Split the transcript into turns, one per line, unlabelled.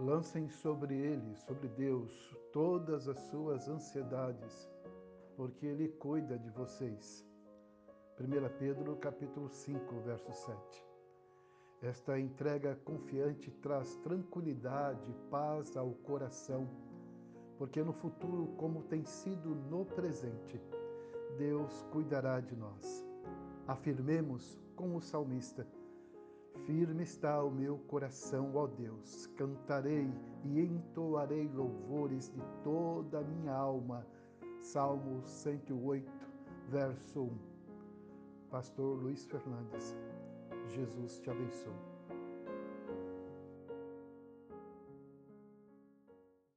Lancem sobre ele, sobre Deus, todas as suas ansiedades, porque ele cuida de vocês. 1 Pedro capítulo 5, verso 7. Esta entrega confiante traz tranquilidade paz ao coração, porque no futuro, como tem sido no presente, Deus cuidará de nós. Afirmemos com o salmista: Firme está o meu coração, ó Deus. Cantarei e entoarei louvores de toda a minha alma. Salmo 108, verso 1. Pastor Luiz Fernandes. Jesus te abençoe.